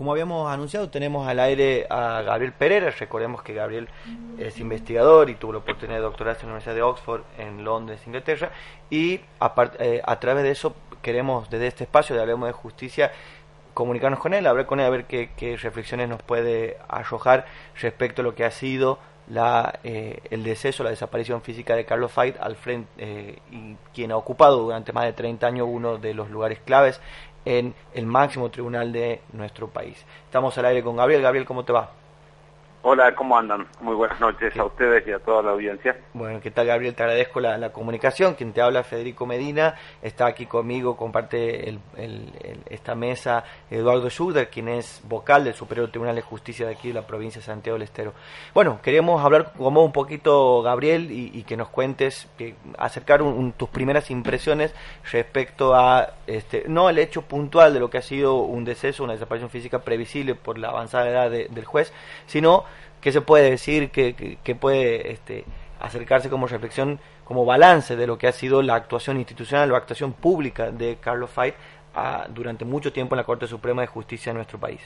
como habíamos anunciado, tenemos al aire a Gabriel Pereira. Recordemos que Gabriel es investigador y tuvo la oportunidad de doctorarse en la Universidad de Oxford en Londres, Inglaterra. Y eh, a través de eso queremos, desde este espacio de Hablemos de Justicia, comunicarnos con él, hablar con él, a ver qué, reflexiones nos puede arrojar respecto a lo que ha sido la, eh, el deceso, la desaparición física de Carlos Fait, al frente, eh, y quien ha ocupado durante más de 30 años uno de los lugares claves en el máximo tribunal de nuestro país. Estamos al aire con Gabriel. Gabriel, ¿cómo te va? Hola, ¿cómo andan? Muy buenas noches a ustedes y a toda la audiencia. Bueno, ¿qué tal Gabriel? Te agradezco la, comunicación. Quien te habla, Federico Medina, está aquí conmigo, comparte esta mesa Eduardo Schuder, quien es vocal del Superior Tribunal de Justicia de aquí de la provincia de Santiago del Estero. Bueno, queríamos hablar como un poquito, Gabriel, y, que nos cuentes, que acercar tus primeras impresiones respecto a, este, no el hecho puntual de lo que ha sido un deceso, una desaparición física previsible por la avanzada edad del juez, sino ¿Qué se puede decir? ¿Qué, puede este, acercarse como reflexión, como balance de lo que ha sido la actuación institucional o actuación pública de Carlos Fait ah, durante mucho tiempo en la Corte Suprema de Justicia de nuestro país?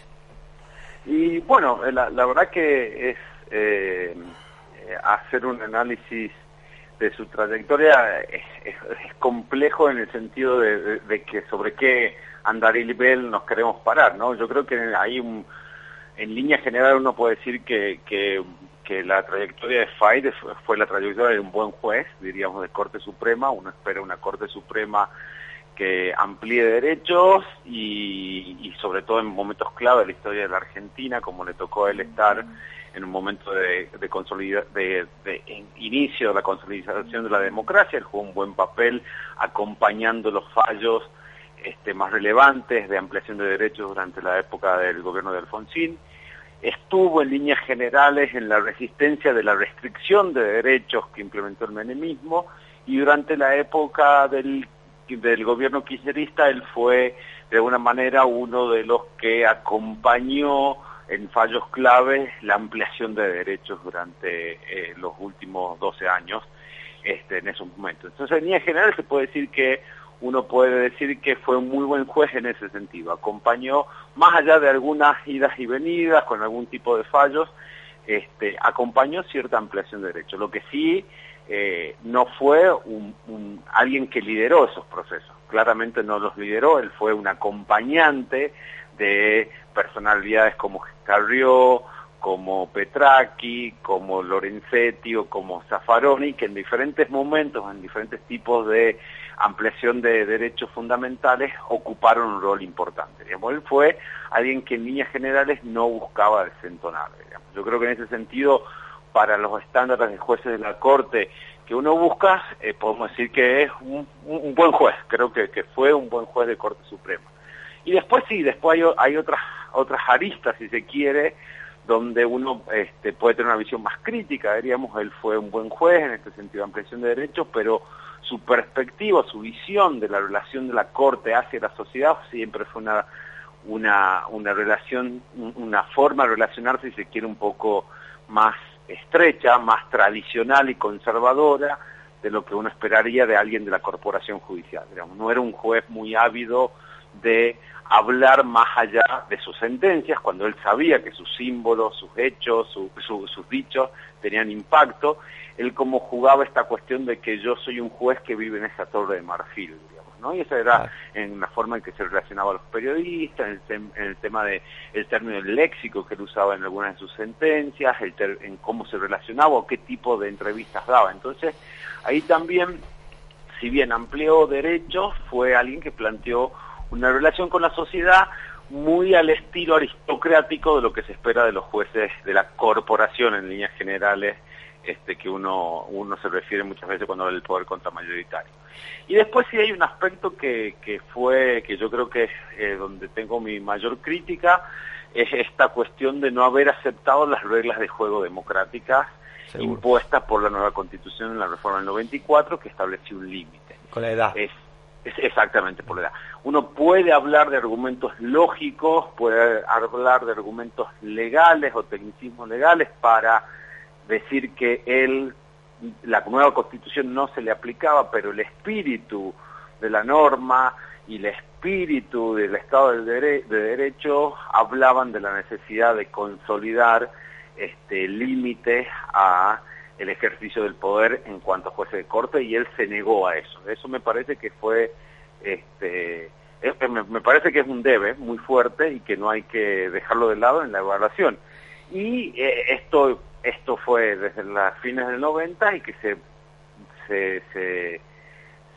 Y bueno, eh, la, verdad que es eh, hacer un análisis de su trayectoria es, complejo en el sentido de, que sobre qué andarivel nos queremos parar, ¿no? Yo creo que hay un en línea general uno puede decir que, que, la trayectoria de Fayde fue, la trayectoria de un buen juez, diríamos, de Corte Suprema. Uno espera una Corte Suprema que amplíe derechos y, sobre todo en momentos clave de la historia de la Argentina, como le tocó a él estar en un momento de, de, de, inicio de la consolidación de la democracia, él jugó un buen papel acompañando los fallos este, más relevantes de ampliación de derechos durante la época del gobierno de Alfonsín. Estuvo en líneas generales en la resistencia de la restricción de derechos que implementó el menemismo y durante la época del, del gobierno kirchnerista él fue de alguna manera uno de los que acompañó en fallos claves la ampliación de derechos durante eh, los últimos 12 años este, en esos momentos. Entonces, en líneas generales se puede decir que uno puede decir que fue un muy buen juez en ese sentido. Acompañó, más allá de algunas idas y venidas con algún tipo de fallos, este, acompañó cierta ampliación de derechos. Lo que sí eh, no fue un, alguien que lideró esos procesos. Claramente no los lideró, él fue un acompañante de personalidades como Carrió, como Petracchi, como Lorenzetti o como Zaffaroni, que en diferentes momentos, en diferentes tipos de ampliación de derechos fundamentales, ocuparon un rol importante. Digamos. Él fue alguien que en líneas generales no buscaba desentonar. Yo creo que en ese sentido, para los estándares de jueces de la Corte que uno busca, eh, podemos decir que es un, buen juez, creo que, fue un buen juez de Corte Suprema. Y después sí, después hay, hay otras, otras aristas, si se quiere, donde uno este, puede tener una visión más crítica, diríamos, él fue un buen juez en este sentido de ampliación de derechos, pero su perspectiva, su visión de la relación de la Corte hacia la sociedad siempre fue una, una, relación, una forma de relacionarse, si se quiere, un poco más estrecha, más tradicional y conservadora de lo que uno esperaría de alguien de la corporación judicial. No era un juez muy ávido de hablar más allá de sus sentencias, cuando él sabía que sus símbolos, sus hechos, sus dichos tenían impacto, él como jugaba esta cuestión de que yo soy un juez que vive en esa torre de marfil, digamos, ¿no? Y esa era en la forma en que se relacionaba a los periodistas, en el, tema del el término del léxico que él usaba en algunas de sus sentencias, el en cómo se relacionaba o qué tipo de entrevistas daba. Entonces, ahí también, si bien amplió derechos, fue alguien que planteó una relación con la sociedad muy al estilo aristocrático de lo que se espera de los jueces de la corporación en líneas generales, este, que uno, uno se refiere muchas veces cuando habla del poder contramayoritario. Y después sí hay un aspecto que, que fue, que yo creo que es eh, donde tengo mi mayor crítica, es esta cuestión de no haber aceptado las reglas de juego democráticas impuestas por la nueva constitución en la reforma del 94 que estableció un límite. Con la edad. Es, exactamente por la edad. Uno puede hablar de argumentos lógicos, puede hablar de argumentos legales o tecnicismos legales para decir que él, la nueva constitución no se le aplicaba, pero el espíritu de la norma y la espíritu del Estado de Derecho hablaban de la necesidad de consolidar este, límites a el ejercicio del poder en cuanto a jueces de corte y él se negó a eso. Eso me parece que fue, este, me, parece que es un debe muy fuerte y que no hay que dejarlo de lado en la evaluación. Y eh, esto, esto fue desde las fines del 90 y que se, se,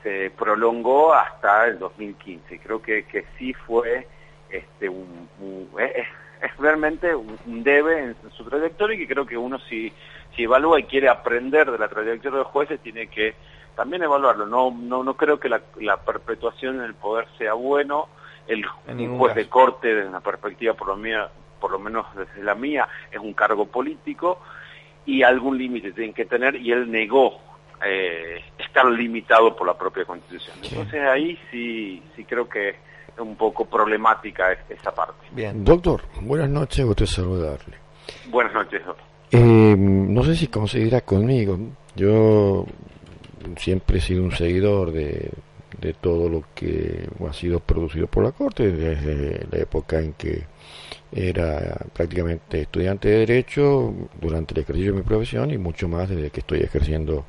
se, prolongó hasta el 2015. Creo que, que sí fue este, un, es, realmente un, debe en, su trayectoria y que creo que uno si, si evalúa y quiere aprender de la trayectoria de los jueces tiene que también evaluarlo. No, no, no creo que la, la perpetuación en el poder sea bueno. El juez de corte, desde una perspectiva por lo, mía, por lo menos desde la mía, es un cargo político y algún límite tienen que tener y él negó eh, estar limitado por la propia constitución. Entonces ahí sí, sí creo que un poco problemática esa parte. Bien. Doctor, buenas noches, gusto saludarle. Buenas noches, doctor. Eh, no sé si considera conmigo, yo siempre he sido un seguidor de, de todo lo que ha sido producido por la Corte desde la época en que era prácticamente estudiante de Derecho durante el ejercicio de mi profesión y mucho más desde que estoy ejerciendo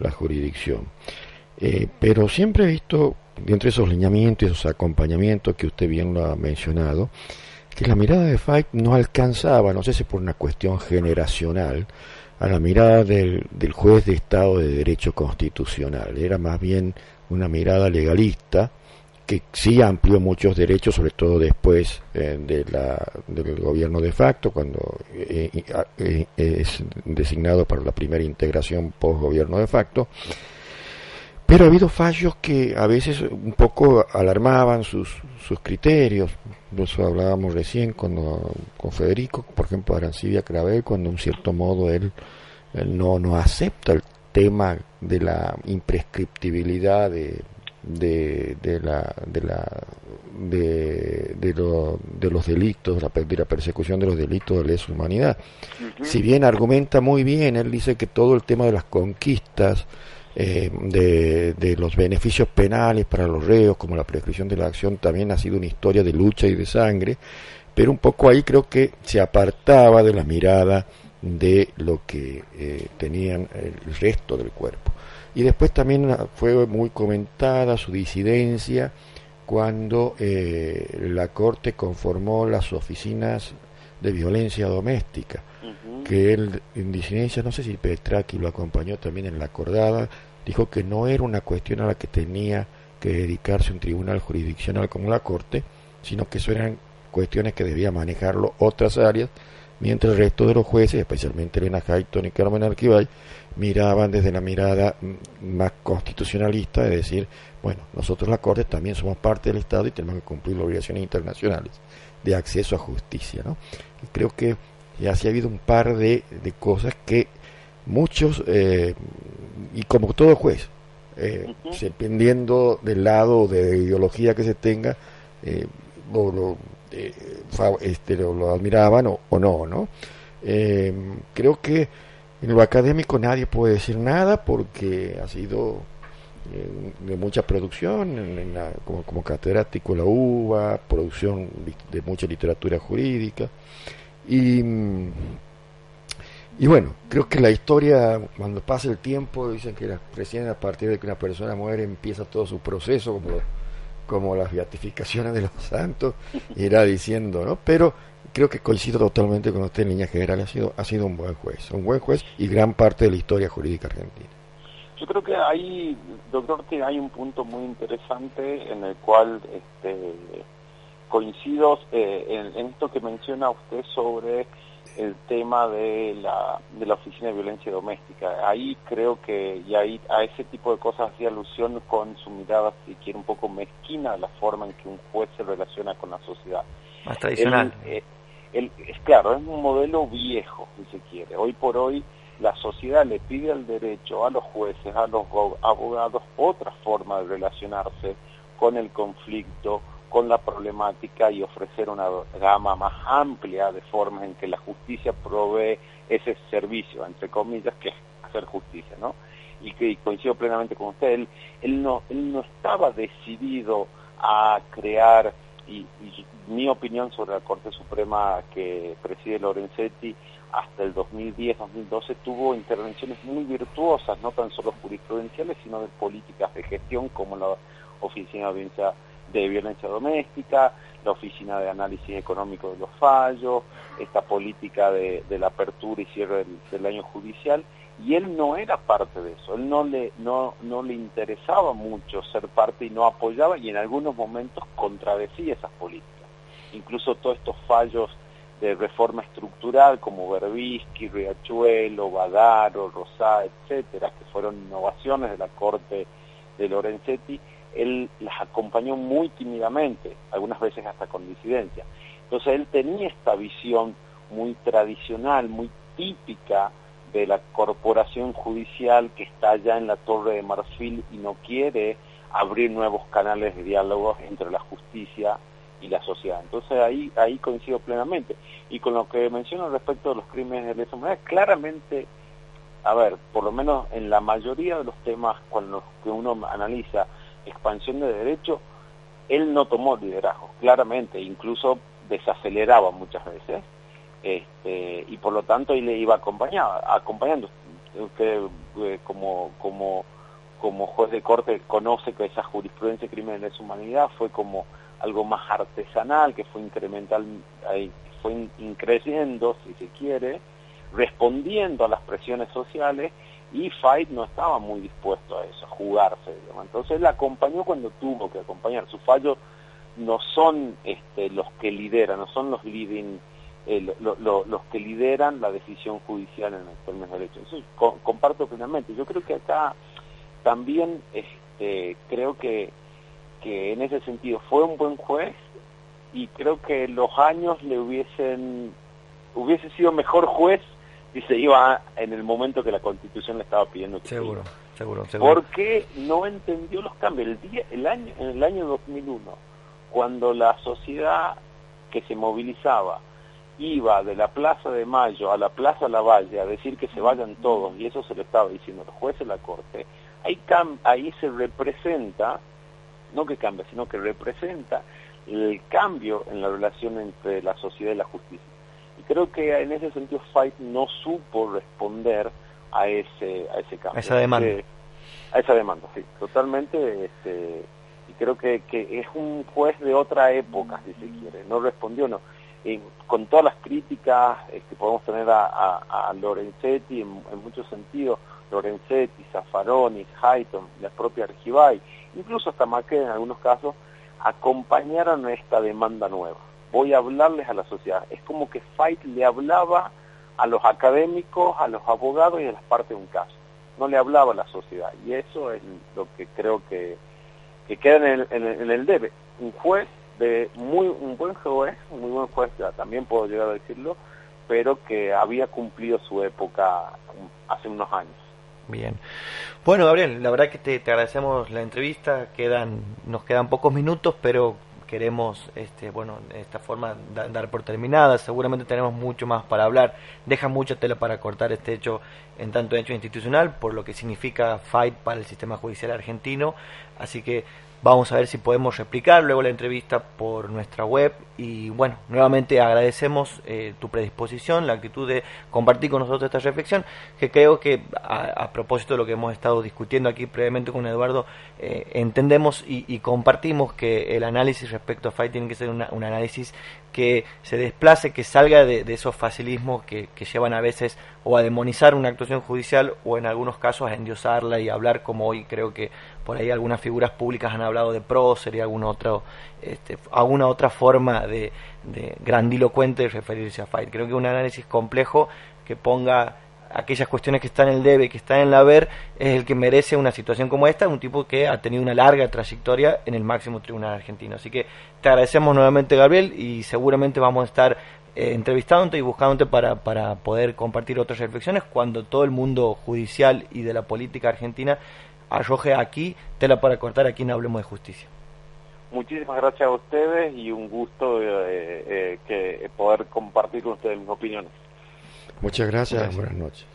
la jurisdicción. Eh, pero siempre he visto dentro de esos lineamientos esos acompañamientos que usted bien lo ha mencionado, que la mirada de Fight no alcanzaba, no sé si por una cuestión generacional, a la mirada del, juez de Estado de Derecho Constitucional. Era más bien una mirada legalista que sí amplió muchos derechos, sobre todo después eh, de la, del gobierno de facto, cuando eh, eh, es designado para la primera integración post-gobierno de facto pero ha habido fallos que a veces un poco alarmaban sus, sus criterios. De eso hablábamos recién cuando, con Federico, por ejemplo, Arancibia Cravel, cuando en cierto modo él, no, no acepta el tema de la imprescriptibilidad de, de, de la de la de, de, de los delitos la, de la persecución de los delitos de lesa humanidad si bien argumenta muy bien él dice que todo el tema de las conquistas eh, de, los beneficios penales para los reos, como la prescripción de la acción, también ha sido una historia de lucha y de sangre, pero un poco ahí creo que se apartaba de la mirada de lo que eh, tenían el resto del cuerpo. Y después también fue muy comentada su disidencia cuando eh, la Corte conformó las oficinas de violencia doméstica, que él en disidencia, no sé si Petraki lo acompañó también en la acordada, dijo que no era una cuestión a la que tenía que dedicarse un tribunal jurisdiccional como la Corte, sino que eso eran cuestiones que debía manejarlo otras áreas, mientras el resto de los jueces, especialmente Elena Hayton y Carmen Arquibay, miraban desde la mirada más constitucionalista de decir, bueno, nosotros la Corte también somos parte del Estado y tenemos que cumplir las obligaciones internacionales de acceso a justicia. ¿no? Y creo que ya sí ha habido un par de, de cosas que muchos eh, y como todo juez, eh, dependiendo del lado de ideología que se tenga, eh, lo, eh, este, lo, admiraban o, no, ¿no? Eh, creo que en lo académico nadie puede decir nada porque ha sido de mucha producción, en como, como catedrático la UBA, producción de mucha literatura jurídica y y bueno, creo que la historia, cuando pasa el tiempo, dicen que recién a partir de que una persona muere empieza todo su proceso, como, como las beatificaciones de los santos, irá diciendo, ¿no? Pero creo que coincido totalmente con usted en línea general, ha sido, ha sido un buen juez, un buen juez y gran parte de la historia jurídica argentina. Yo creo que ahí, doctor, que hay un punto muy interesante en el cual este, coincido eh, en, en esto que menciona usted sobre el tema de la, de la Oficina de Violencia Doméstica. Ahí creo que, y ahí a ese tipo de cosas hacía alusión con su mirada, si quiere, un poco mezquina la forma en que un juez se relaciona con la sociedad. Más tradicional. Eh, es claro, es un modelo viejo, si se quiere. Hoy por hoy la sociedad le pide al derecho, a los jueces, a los abogados, otra forma de relacionarse con el conflicto, con la problemática y ofrecer una gama más amplia de formas en que la justicia provee ese servicio, entre comillas, que es hacer justicia, ¿no? Y que coincido plenamente con usted, él, él, no, él no estaba decidido a crear, y, mi opinión sobre la Corte Suprema que preside Lorenzetti hasta el 2010-2012 tuvo intervenciones muy virtuosas, no tan solo jurisprudenciales, sino de políticas de gestión como la Oficina de Violencia, de Violencia Doméstica, la Oficina de Análisis Económico de los Fallos, esta política de, la apertura y cierre del, año judicial, y él no era parte de eso, él no le, no, no le interesaba mucho ser parte y no apoyaba y en algunos momentos contradecía esas políticas. Incluso todos estos fallos de reforma estructural como Berbisky, Riachuelo, Badaro, Rosá, etcétera, que fueron innovaciones de la Corte de Lorenzetti, él las acompañó muy tímidamente, algunas veces hasta con disidencia. Entonces él tenía esta visión muy tradicional, muy típica de la corporación judicial que está allá en la Torre de Marfil y no quiere abrir nuevos canales de diálogo entre la justicia y la sociedad. Entonces ahí ahí coincido plenamente. Y con lo que menciono respecto de los crímenes de lesa humanidad, claramente, a ver, por lo menos en la mayoría de los temas que uno analiza expansión de derecho, él no tomó liderazgo, claramente, incluso desaceleraba muchas veces, este, y por lo tanto él le iba acompañado, acompañando. Usted eh, como, como, como juez de corte conoce que esa jurisprudencia de crímenes de lesa humanidad fue como algo más artesanal, que fue incremental, fue increciendo, si se quiere, respondiendo a las presiones sociales y Fight no estaba muy dispuesto a eso, a jugarse. Entonces él acompañó cuando tuvo que acompañar. Sus fallos no son este, los que lideran, no son los leading, eh, los que lideran la decisión judicial en el términos de derecho. Eso comparto plenamente. Yo creo que acá también este, creo que en ese sentido fue un buen juez y creo que los años le hubiesen hubiese sido mejor juez y se iba en el momento que la Constitución le estaba pidiendo que seguro, seguro, seguro. Porque no entendió los cambios. El, día, el año, en el año 2001, cuando la sociedad que se movilizaba iba de la Plaza de Mayo a la Plaza Lavalle a decir que se vayan todos, y eso se le estaba diciendo los jueces de la Corte, ahí, ahí se representa, no que cambia, sino que representa el cambio en la relación entre la sociedad y la justicia creo que en ese sentido Fight no supo responder a ese a ese cambio. A esa demanda. a esa demanda, sí, totalmente. Este, y creo que, que es un juez de otra época, si se quiere. No respondió, no. con todas las críticas que este, podemos tener a, a, Lorenzetti en, muchos sentidos, Lorenzetti, Zaffaroni, Hayton, la propia Argibay, incluso hasta Maquet en algunos casos, acompañaron a esta demanda nueva voy a hablarles a la sociedad. Es como que Fight le hablaba a los académicos, a los abogados y a las partes de un caso. No le hablaba a la sociedad. Y eso es lo que creo que, que queda en el, en, el, debe. Un juez, de muy un buen juez, un muy buen juez, también puedo llegar a decirlo, pero que había cumplido su época hace unos años. Bien. Bueno, Gabriel, la verdad que te, te agradecemos la entrevista. Quedan, nos quedan pocos minutos, pero queremos, este, bueno, de esta forma dar por terminada. Seguramente tenemos mucho más para hablar. Deja mucha tela para cortar este hecho en tanto hecho institucional, por lo que significa fight para el sistema judicial argentino. Así que Vamos a ver si podemos replicar luego la entrevista por nuestra web. Y bueno, nuevamente agradecemos eh, tu predisposición, la actitud de compartir con nosotros esta reflexión, que creo que a, propósito de lo que hemos estado discutiendo aquí previamente con Eduardo, eh, entendemos y, compartimos que el análisis respecto a FIGHT tiene que ser un análisis que se desplace, que salga de, esos facilismos que, llevan a veces o a demonizar una actuación judicial o en algunos casos a endiosarla y hablar como hoy creo que por ahí algunas figuras públicas han hablado de prócer y alguna otra, este, alguna otra forma de, de grandilocuente de referirse a Fight. Creo que un análisis complejo que ponga aquellas cuestiones que están en el debe, que están en la ver, es el que merece una situación como esta, un tipo que ha tenido una larga trayectoria en el máximo tribunal argentino. Así que te agradecemos nuevamente, Gabriel, y seguramente vamos a estar eh, entrevistándote y buscándote para, para poder compartir otras reflexiones cuando todo el mundo judicial y de la política argentina arroje aquí tela para cortar aquí en Hablemos de Justicia. Muchísimas gracias a ustedes y un gusto eh, eh, que poder compartir con ustedes mis opiniones. Muchas gracias. Buenas noches.